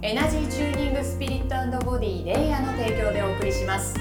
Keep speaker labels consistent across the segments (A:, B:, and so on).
A: エナジーチューニングスピリットボディレイヤーの提供でお送りします。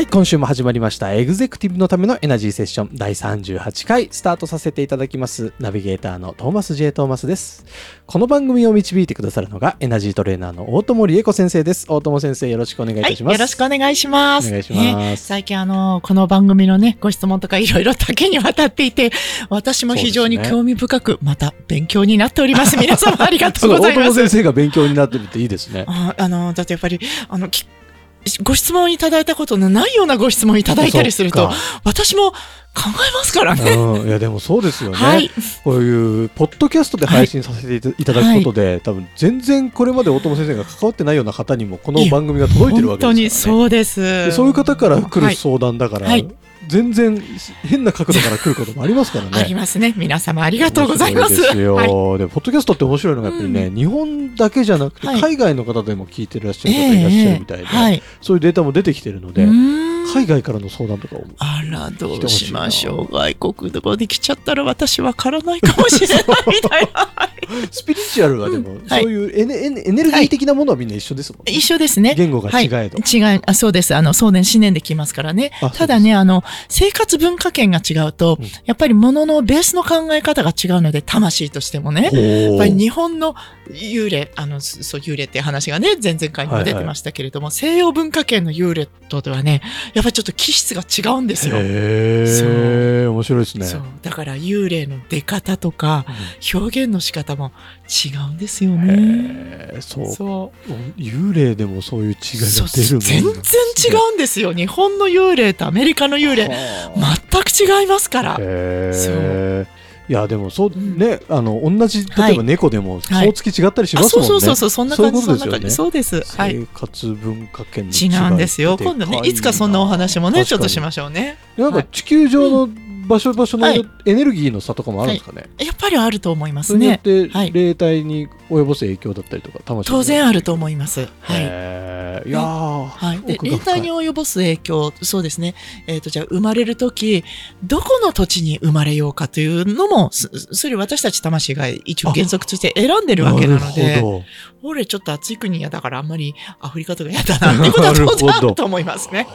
B: はい、今週も始まりました。エグゼクティブのためのエナジーセッション第38回スタートさせていただきます。ナビゲーターのトーマス J. トーマスです。この番組を導いてくださるのがエナジートレーナーの大友理恵子先生です。大友先生よろしくお願いいたします。
C: はい、よろしくお願いします。
B: お願いします
C: ね最近あの、この番組のね、ご質問とかいろいろ多岐にわたっていて、私も非常に興味深く、また勉強になっております。皆様ありがとうございます。
B: 大友先生が勉強になってるっていいですね。
C: ああの、だってやっぱり、あの、きご質問いただいたことのないようなご質問いただいたりすると私も考えますからね。
B: うん、いやでもそうですよね、
C: はい。
B: こういうポッドキャストで配信させていただくことで、多分全然これまで大友先生が関わってないような方にもこの番組が届いてるわ
C: 本
B: けですから、ね、
C: 当にそうです。
B: でそういう方から来る相談だから、
C: はい
B: 全然変な角度から来ることもありますからね。
C: ありますね。皆様ありがとうございます。
B: ですよ、
C: はい
B: でポッドキャストって面白いのがやっぱりね、日本だけじゃなくて、
C: はい
B: 海外の方でも聞いてらっしゃる方いらっしゃるみたいで、
C: はい。
B: そういうデータも出てきてるので、海外からの相談とかを
C: あら、どうしましょう。外国語で来ちゃったら私わからないかもしれないみたいな。
B: スピリチュアルはでも、
C: うんはい
B: そういうエネエネエネルギー的なものはみんな一緒ですもんね。
C: 一緒ですね。
B: 言語が違えど
C: はい、違い、あそうです。あの、送電、思念で来ますからね
B: あ。
C: ただね、あの、生活文化圏が違うと、
B: うん
C: やっぱり物のベースの考え方が違うので、魂としてもね。やっぱり日本の幽霊、あの、そそう、幽霊っていう話がね、前々回にも出てましたけれども、西洋文化圏の幽霊とではね、やっぱりちょっと気質が違うんですよ。
B: へえ、面白いですね。
C: そう。だから幽霊の出方とか、表現の仕方も違うんですよね。
B: そう。
C: そう。
B: 幽霊でもそういう違いが出るもん
C: 全然違うんですよ。日本の幽霊とアメリカの幽霊、全く違いますから。
B: へ
C: そう
B: え。いやでもそう
C: うん
B: ね、あの同じ例
C: はい
B: えば猫でも
C: はい
B: 顔つき違ったりしま
C: あ、
B: すもんね。
C: そうそうそうそう、そんな感じ、
B: そ。ういうことですよ
C: そうです。はい。
B: 生活文化圏の
C: 違うんですよ。今度ね、いつかそんなお話もね、ちょっとしま
B: し
C: しょうね。
B: なんか地球上の場所場所の
C: はい。
B: エネルギーの差とかもあるんですかね？
C: やっぱりあると思います
B: それによっ
C: ね。
B: て
C: はい。
B: 霊体に及ぼす影響だったりとか、魂
C: 当然あると思います。はい。
B: いやー、
C: はい、で霊体に及ぼす影響、そうですね、えーとじゃあ生まれるとき、どこの土地に生まれようかというのも、そそれ私たち魂が一応原則として選んでるわけなの
B: る
C: で、
B: ほ
C: 俺ちょっと暑い国嫌だからあんまりアフリカとか嫌だなってことは当然あ
B: なる
C: と思いますね。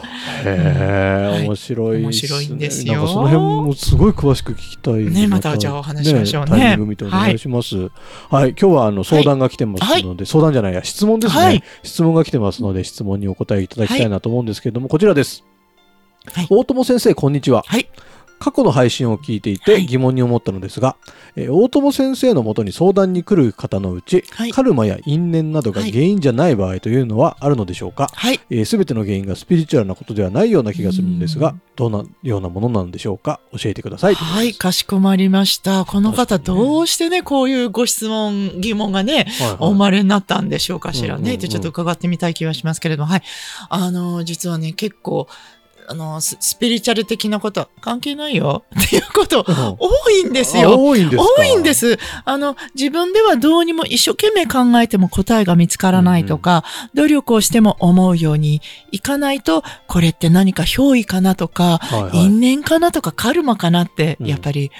B: どへえ、
C: はい。
B: 面白いね。
C: 面白いんですよ。
B: その辺もすごい詳しく聞きたい
C: ねまたじゃあお話しましょうね。
B: タイミング見てお願いします。はい、今日はあの相談が来てますので、相談じゃないや、質問ですね、
C: はい。
B: 質問が来てますので、質問にお答えいただきたいなと思うんですけれども、こちらです。
C: はい。
B: 大友先生、こんにちは。
C: はい。
B: 過去の配信を聞いていて
C: はい
B: 疑問に思ったのですが、えー大友先生のもとに相談に来る方のうち、
C: はい
B: カルマや因縁などが原因じゃない場合というのはあるのでしょうか、
C: はい。
B: えー、全ての原因がスピリチュアルなことではないような気がするんですが
C: うん、
B: どんなようなものなのでしょうか？教えてください。
C: はい、かしこまりました。この方、どうしてね、こういうご質問、疑問がね、
B: はいはい
C: お生まれになったんでしょうかしらね。
B: うんうんうん
C: で、ちょっと伺ってみたい気がしますけれども、はい。あの、実はね、結構、あの、ススピリチュアル的なこと、関係ないよ っていうこと、
B: うん
C: 多いんです
B: あ
C: よ。
B: 多いんですか？
C: 多いんで。す。あの、自分ではどうにも一生懸命考えても答えが見つからないとか、努力をしても思うようにいかないと、これって何か憑依かなとか、
B: はいはい
C: 因縁かなとか、カルマかなって、
B: うん
C: やっぱり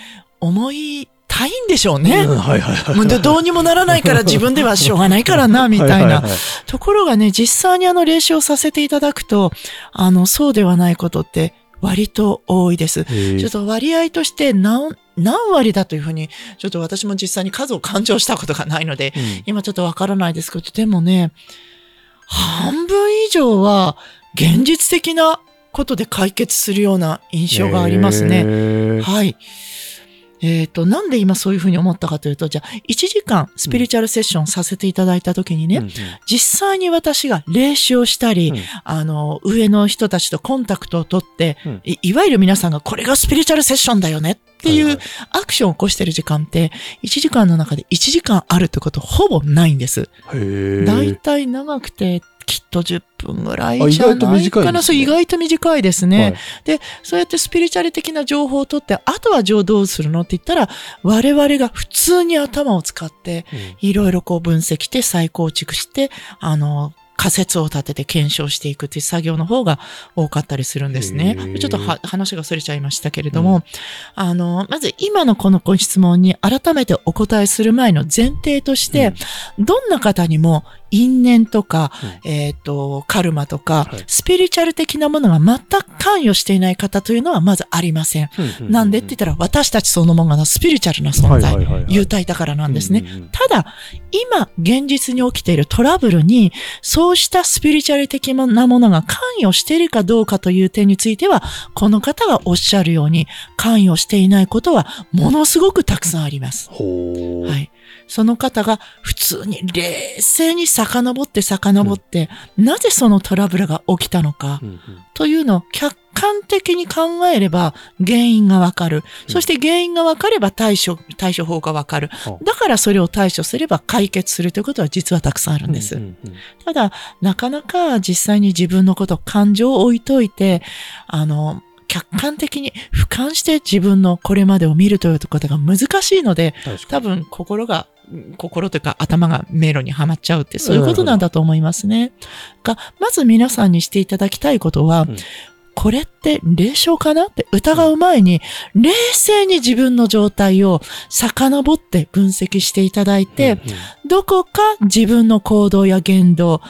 C: 思いたいんでしょうね。
B: うんはいはいはい。
C: もうどどうにもならないから 自分ではしょうがないからな、みたいな
B: はは。は
C: ところがね、実際にあの練習をさせていただくと、あの、そうではないことって割と多いです。ちょっと割合として何、何割だというふうに、ちょっと私も実際に数を勘定したことがないので、
B: うん
C: 今ちょっとわからないですけど、でもね、半分以上は現実的なことで解決するような印象がありますね。はい。えっ、と、なんで今そういうふうに思ったかというと、じゃあ、1時間スピリチュアルセッションさせていただいたときにね、
B: うんうん。
C: 実際に私が霊視をしたり、
B: うん。
C: あの、上の人たちとコンタクトを取って、
B: うん。
C: いいわゆる皆さんがこれがスピリチュアルセッションだよねってい
B: はいう
C: アクションを起こしてる時間って、1時間の中で1時間あるってことほぼないんです。だいたい長くて、きっと10分ぐらい
B: あ
C: じゃない
B: 意外と短いですね
C: かな。そう、意外と短いです
B: は
C: ね
B: い。
C: で、そうやってスピリチュアル的な情報を取って、あとはじゃあどうするのって言ったら、我々が普通に頭を使って、
B: うん
C: いろいろこう分析して再構築して、あの、仮説を立てて検証していくっていう作業の方が多かったりするんですね。ちょっとは話がそれちゃいましたけれども、あの、まず今のこのご質問に改めてお答えする前の前提として、どんな方にも因縁とか、えっ、と、カルマとか、
B: はい
C: スピリチュアル的なものが全く関与していない方というのはまずありません。
B: うん
C: なんでって言ったら私たちそのものがスピリチュアルな存在、
B: はいはいはいはい
C: 有体だからなんですね。
B: うんうんうん
C: ただ、今、現実に起きているトラブルに、そうしたスピリチュアル的なものが関与しているかどうかという点については、この方がおっしゃるように、関与していないことは、ものすごくたくさんあります。はい。その方が普通に冷静に遡って遡って、なぜそのトラブルが起きたのか
B: うんうん
C: というのを客観的に考えれば原因がわかる。そして原因がわかれば対処、対処法がわかる
B: は。
C: だからそれを対処すれば解決するということは実はたくさんあるんです。
B: うんうんうん
C: ただ、なかなか実際に自分のこと、感情を置いといて、あの、客観的に俯瞰して自分のこれまでを見るということが難しいので、多分心が、心というか頭が迷路にはまっちゃうってそういうことなんだと思いますね。が、まず皆さんにしていただきたいことは、
B: うん
C: これって霊障かなって疑う前に、冷静に自分の状態を遡って分析していただいて、どこか自分の行動や言動、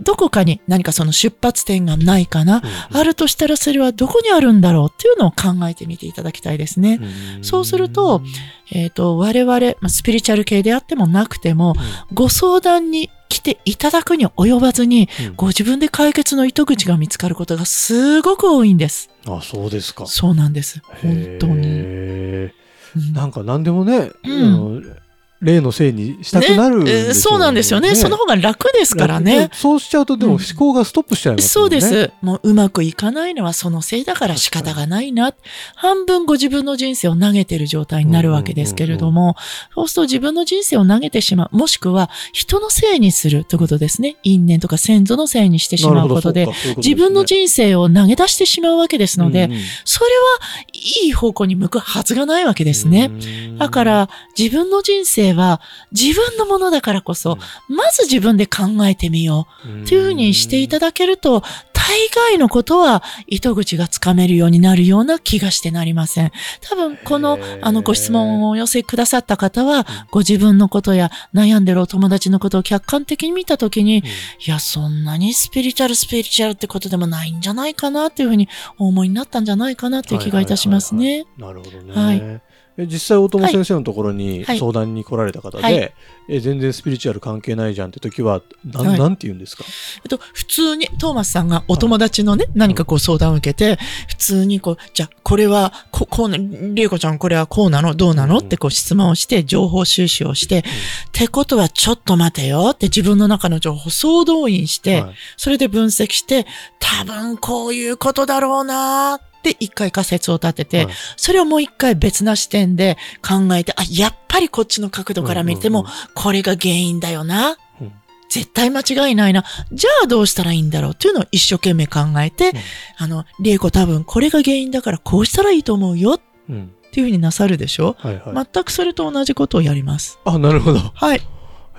C: どこかに何かその出発点がないかな、あるとしたらそれはどこにあるんだろうっていうのを考えてみていただきたいですね。
B: うん。
C: そうするとえっ、と、我々、まあスピリチュアル系であってもなくても、ご相談に来ていただくに及ばずに、
B: うん
C: ご自分で解決の糸口が見つかることがすごく多いんです。
B: あ、そうですか。
C: そうなんです。本当に。
B: へ
C: うん
B: ーなんか何でもね、
C: うん
B: 例のせいにしたくなる
C: ねえーそうなんですよね。その方が楽ですからね。
B: そうしちゃうと、でも
C: うん
B: 思考がストップしちゃいますもね。
C: そうんです。もううまくいかないのはそのせいだから仕方がないな。半分ご自分の人生を投げてる状態になるわけですけれども、そうすると自分の人生を投げてしまう。もしくは人のせいにするということですね。因縁とか先祖のせいにしてしまうことで、
B: ううとですね
C: 自分の人生を投げ出してしまうわけですので、
B: うんうん
C: それはいい方向に向くはずがないわけですね。だか、ら自分の人生は自分のものだからこそ、まず自分で考えてみよう。っていうふうにしていただけると、大概のことは糸口がつかめるようになるような気がしてなりません。多分、このあの、ご質問をお寄せくださった方は、ご自分のことや悩んでるお友達のことを客観的に見たときに、いや、そんなにスピリチュアル、スピリチュアルってことでもないんじゃないかなっていうふうにお思いになったんじゃないかなっていう気がいたしますね。
B: なるほどね。
C: はい
B: え実際、大友先生のところに
C: はい。
B: 相談に来られた方で、
C: はい。
B: え全然スピリチュアル関係ないじゃんって時は、な,、
C: はい。
B: なんて言うんですか？
C: えっと、普通に、トーマスさんがお友達のね、何かこう相談を受けて、普通にこう、じゃあ、これは、ここうな、りえこちゃんこれはこうなの？どうなの？
B: うん。
C: ってこう質問をして、情報収集をして、ってことはちょっと待てよって自分の中の情報を総動員して、
B: はい。
C: それで分析して、多分こういうことだろうなーって一回仮説を立てて、
B: はい
C: それをもう一回別な視点で考えて、あ、やっぱりこっちの角度から見ても、これが原因だよな。
B: うん
C: 絶対間違いないな。じゃあどうしたらいいんだろう？っていうのを一生懸命考えて、
B: うん
C: あの、りえこ多分これが原因だからこうしたらいいと思うよっ
B: うん
C: ていうふうになさるでしょ、
B: はいはい。
C: 全くそれと同じことをやります。
B: あ、なるほど。
C: はい。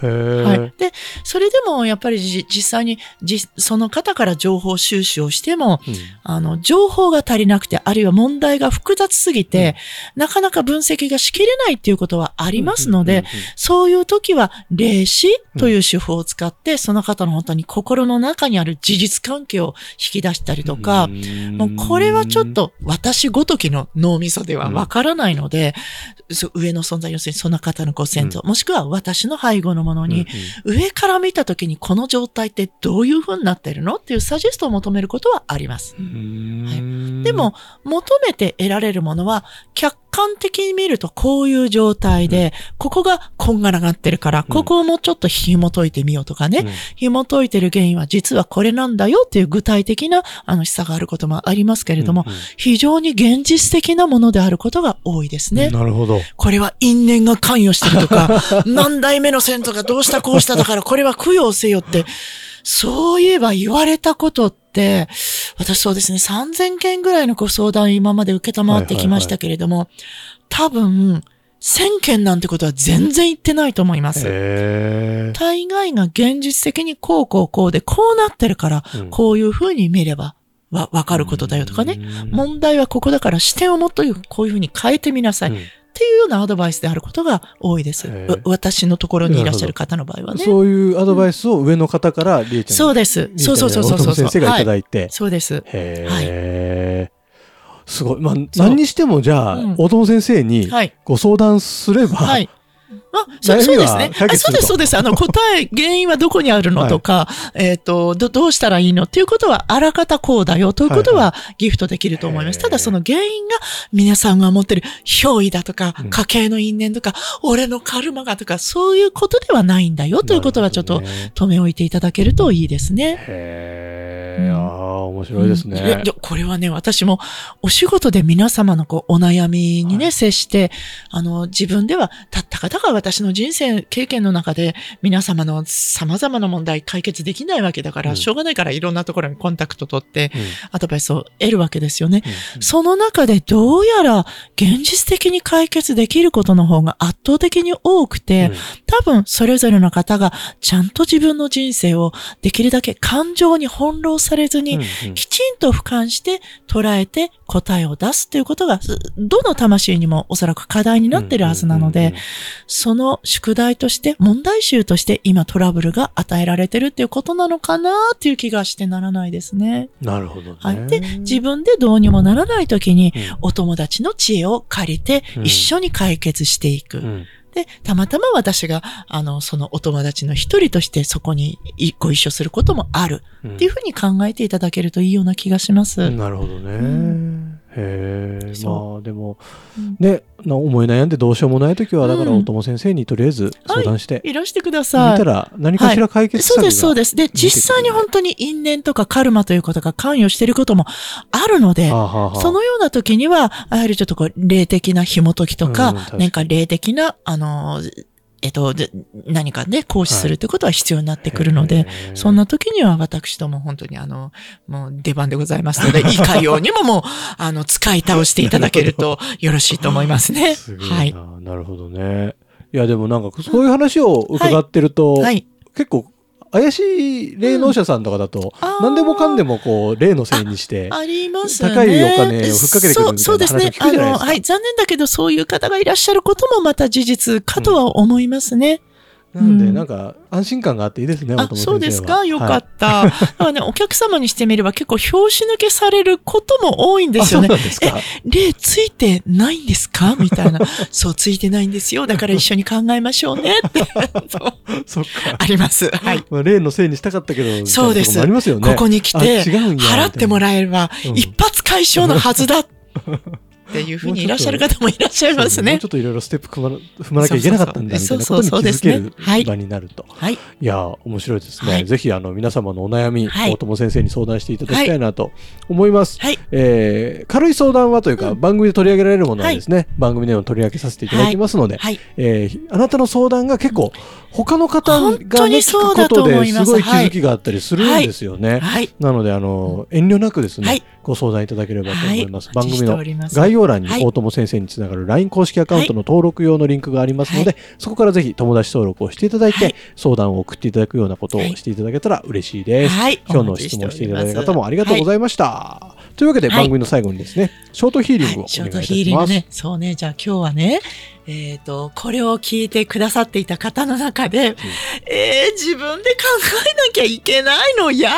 C: はい。で、それでもやっぱりじ実際にじその方から情報収集をしても、
B: うん。
C: あの、情報が足りなくて、あるいは問題が複雑すぎて、なかなか分析がしきれないっていうことはありますので、そういう時は、霊視という手法を使って、その方の本当に心の中にある事実関係を引き出したりとか、もうこれはちょっ、と私ごときの脳みそではわからないので、上の存在、要するにその方のご先祖、もしくは私の背後のものに、上から見た時にこの状態ってどういう風になってるのっていうサジェストを求めることはあります。
B: うん。
C: はい。でも、求めて得られるものは、客観的に見るとこういう状態で、ここがこんがらがってるから、ここをもうちょっと紐解いてみようとかね、
B: うん。
C: 紐解いてる原因は実はこれなんだよっていう具体的なあの示唆があることもありますけれども、
B: うんうん。
C: 非常に現実的なものであることが多いですね。
B: なるほど。
C: これは因縁が関与してるとか、何代目の先祖がどうしたこうしただからこれは供養せよって、そういえば言われたことって、私そうですね、3000件ぐらいのご相談今まで受けたまってきましたけれども、多分、1000件なんてことは全然言ってないと思います。
B: へ
C: 大概が現実的にこうこうこうでこうなってるから、こういう風に見ればわ、わかることだよとかね。
B: うん
C: 問題はここだから視点をもっとこういう風に変えてみなさい。
B: うん
C: っていうようなアドバイスであることが多いです。私のところにいらっしゃる方の場合はね。
B: そういうアドバイスを上の方から、りえちゃん
C: そうです。そうそうそうそうそう。
B: 先生がいただ
C: はい
B: いて。
C: そうです。
B: へえ。すごい。まあ、何にしてもじゃあ
C: うん、
B: 大友先生に
C: はい。
B: ご相談すれば、
C: はい。あ、そそうですね。あそうです、そうです。あの、答え、原因はどこにあるのとか、えっ、と、ど、どうしたらいいのっていうことは、あらかたこうだよということ
B: はい
C: は、ギフトできると思います。
B: へー
C: ただ、その原因が、皆さんが持ってる憑依だとか
B: うん、
C: 家計の因縁とか、俺のカルマがとか、そういうことではないんだよということは、ちょっと止め置いていただけるといいですね。
B: へえ、
C: うん
B: ああ、面白いです
C: うんいや
B: ね
C: い。やこれはね、私もお仕事で皆様のこうお悩みにね、
B: はい
C: 接して、あの、自分では、たったかたか私の人生経験の中で、皆様の様々な問題解決できないわけだから、
B: うん。
C: しょうがないからいろんなところにコンタクト取って、
B: うん。
C: アドバイスを得るわけですよね。
B: うん
C: その中でどうやら現実的に解決できることの方が圧倒的に多くて、多分それぞれの方がちゃんと自分の人生をできるだけ感情に翻弄されずに、きちんと俯瞰して捉えて答えを出すということが、すどの魂にもおそらく課題になってるはずなので、その宿題として、問題集として今トラブルが与えられてるっていうことなのかなっていう気がしてならないですね。
B: なるほどね。
C: はい。で、自分でどうにもならないときに、
B: うん
C: お友達の知恵を借りて
B: うん
C: 一緒に解決していく。
B: うん
C: で、たまたま私が、あの、そのお友達の一人としてそこにいご一緒することもある。
B: うん
C: っていうふうに考えていただけるといいような気がします。
B: なるほどね。
C: ん
B: へえ、まあでも
C: うん、
B: ね、な思い悩んでどうしようもないときは、だから
C: うん
B: 大友先生にとりあえず相談して、
C: いらしてくだ
B: 見
C: さい。
B: た。ら何かしら解決策が
C: そうです、そうです。で、実際に本当に因縁とかカルマということが関与していることもあるのでそのような時には、やはりちょっとこう、霊的な紐解きとか、
B: うん
C: なんか霊的な、あの、えっと、で何かね、行使するということは必要になってくるので、
B: へえ
C: そんな時には私ども本当にあの、もう出番でございますので、いかようにももう、あの、使い倒していただけると よろしいと思いますね。
B: す
C: はい。
B: な。なるほどね。いや、でもなんか、そういう話を伺ってると、
C: はい。
B: 結構、怪しい霊能者さんとかだと、何でもかんでもこう、霊のせいにして、
C: ありますね。
B: 高いお金をふっかけてくるみたいな
C: そうそうですね
B: 話を聞くじゃないですか
C: あの、はい。残念だけど、そういう方がいらっしゃることもまた事実かとは思いますね。
B: なので、
C: うん
B: なんか、安心感があっていいですね、
C: あそうですか？よか
B: はい
C: った。だからね、お客様にしてみれば結構拍子抜けされることも多いんですよね
B: あそう。なんですか？
C: 例ついてないんですか？みたいな。そう、ついてないんですよ。だから一緒に考えましょうね。って。そ。あります。はい。
B: まあ、霊のせいにしたかったけど、
C: そうです
B: ありますよね。
C: ここに来
B: あ
C: て、払ってもらえれば
B: う、ん
C: 一発解消のはずだ。っていうふうにいらっしゃる方もいらっしゃいますね
B: もうちょ。っといろいろステップ踏まな踏まなきゃいけなかったんだみたいなことに気
C: そうそうそう
B: づける
C: そうですねはい
B: 場になると。
C: はい。
B: いやー、面白いですね。
C: はい
B: ぜひ、あの、皆様のお悩み、
C: はい
B: 大友先生に相談していただきたいなと思います。
C: はい。
B: えー軽い相談はというか、
C: うん。
B: 番組で取り上げられるものはですね、番組でも取り上げさせていただきますので、
C: はい。
B: えーあなたの相談が結構、他の方が、ね、聞
C: そうだ
B: くことですごい気づきがあったりするんですよね。
C: はい。
B: なので、あの、遠慮なくですね、
C: はい。
B: ご相談いただければと思います。
C: はい。
B: 番組の概要欄に
C: はい。
B: 大友先生につながる LINE 公式アカウントの登録用のリンクがありますので、
C: はい。
B: そこからぜひ友達登録をしていただいて、
C: はい。
B: 相談を送っていただくようなことを
C: はい。
B: していただけたら嬉しいです。
C: はい。
B: 今日の質問していただいた方もありがとうご
C: い
B: ざいました。というわけで
C: はい
B: 番組の最後にですね、ショートヒーリングをお願いいた
C: ショート
B: します。
C: ヒーリングね。そうね。じゃあ今日はね、えっ、と、これを聞いてくださっていた方の中で、えー、自分で考えなきゃいけないの嫌だ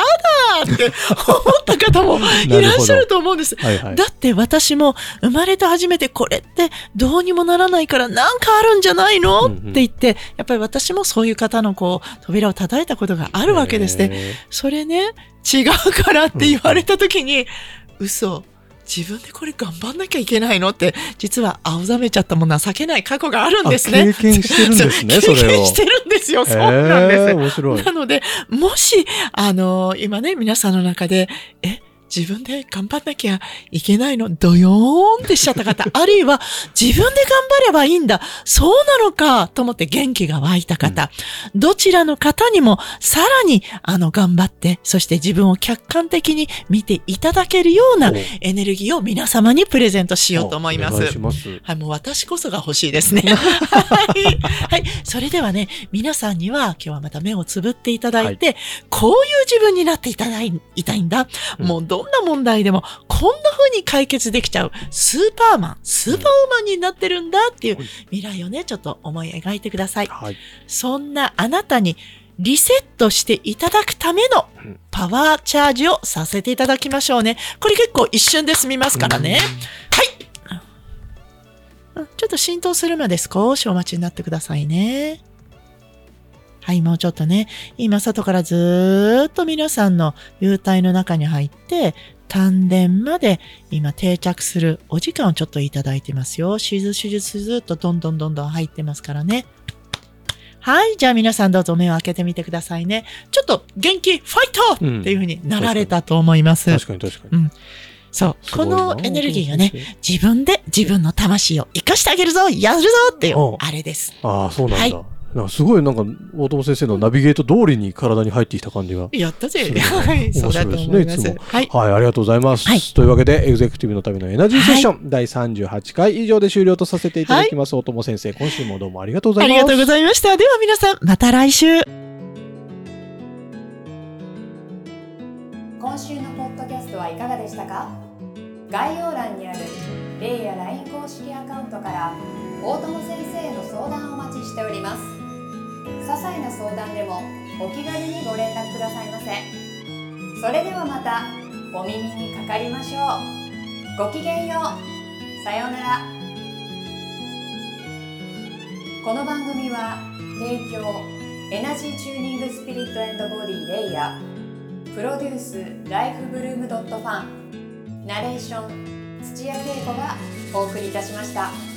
C: って 思った方もいらっしゃると思うんです。
B: はいはい。
C: だって私も生まれて初めてこれってどうにもならないからなんかあるんじゃないの、
B: うんうん
C: って言って、やっぱり私もそういう方のこう扉を叩いたことがあるわけですね。
B: ね。
C: それね、違うからって言われた時に、嘘。自分でこれ頑張んなきゃいけないの？って、実は青ざめちゃったも情けない過去があるんですね。
B: あ経験してるんですね
C: 経験してるんですよ。そうなんです。
B: 面白い。
C: なので、もし、あの今ね、皆さんの中で、え、自分で頑張んなきゃいけないの、ドヨーンってしちゃった方、あるいは自分で頑張ればいいんだ、そうなのか、と思って元気が湧いた方、どちらの方にもさらに、あの、頑張って、そして自分を客観的に見ていただけるような
B: お
C: エネルギーを皆様にプレゼントしようと思います
B: い。します。
C: はい、もう私こそが欲しいですね。はい。はい。それではね、皆さんには今日はまた目をつぶっていただいて、こういう自分になっていただいいたいんだ。
B: うん
C: もうどんな問題でもこんな風に解決できちゃうスーパーマン、スーパーウーマンになってるんだっていう
B: はい
C: 未来をね、ちょっと思い描いてください。
B: はい。
C: そんなあなたにリセットしていただくための
B: うん
C: パワーチャージをさせていただきましょうね。これ結構一瞬で済みますからね。うんちょっと浸透するまで少しお待ちになってくださいね。はい、もうちょっとね、今外からずーっと皆さんの幽体の中に入って、丹田まで今定着するお時間をちょっといただいてますよ。手術手術ずっとどんどんどんどん入ってますからね。はい、じゃあ皆さんどうぞ目を開けてみてくださいね。ちょっと元気ファイト、
B: うん
C: っていう風になられたと思います。
B: 確かに確かに。
C: そう。こ
B: すごいな
C: のエネルギーがね、。自分で自分の魂を生かしてあげるぞやるぞってい
B: う、
C: あれです。
B: ああ、そうなんだ。
C: はい
B: なんかすごいなんか、大友先生のナビゲート通りに体に入ってきた感じが。
C: やったぜ。
B: それは
C: はい、そうだと思います。
B: 面白いですねいつも
C: はい。
B: はい、ありがとうございます。
C: はい
B: というわけで、エグゼクティブのためのエナジーセッション、第38回以上で終了とさせていただきます。大友先生、今週もどうもありがとうございます。
C: ありがとうございました。では皆さん、また来週。
A: 今週のポッドキャストはいかがでしたか？概要欄にあるレイや LINE 公式アカウントから大友先生への相談をお待ちしております些細な相談でもお気軽にご連絡くださいませ。それではまたお耳にかかりましょう。ごきげんよう。さようなら。この番組は提供エナジーチューニングスピリットボディレイヤー。プロデュースライフブルームドットファン。ナレーション土屋恵子がお送りいたしました。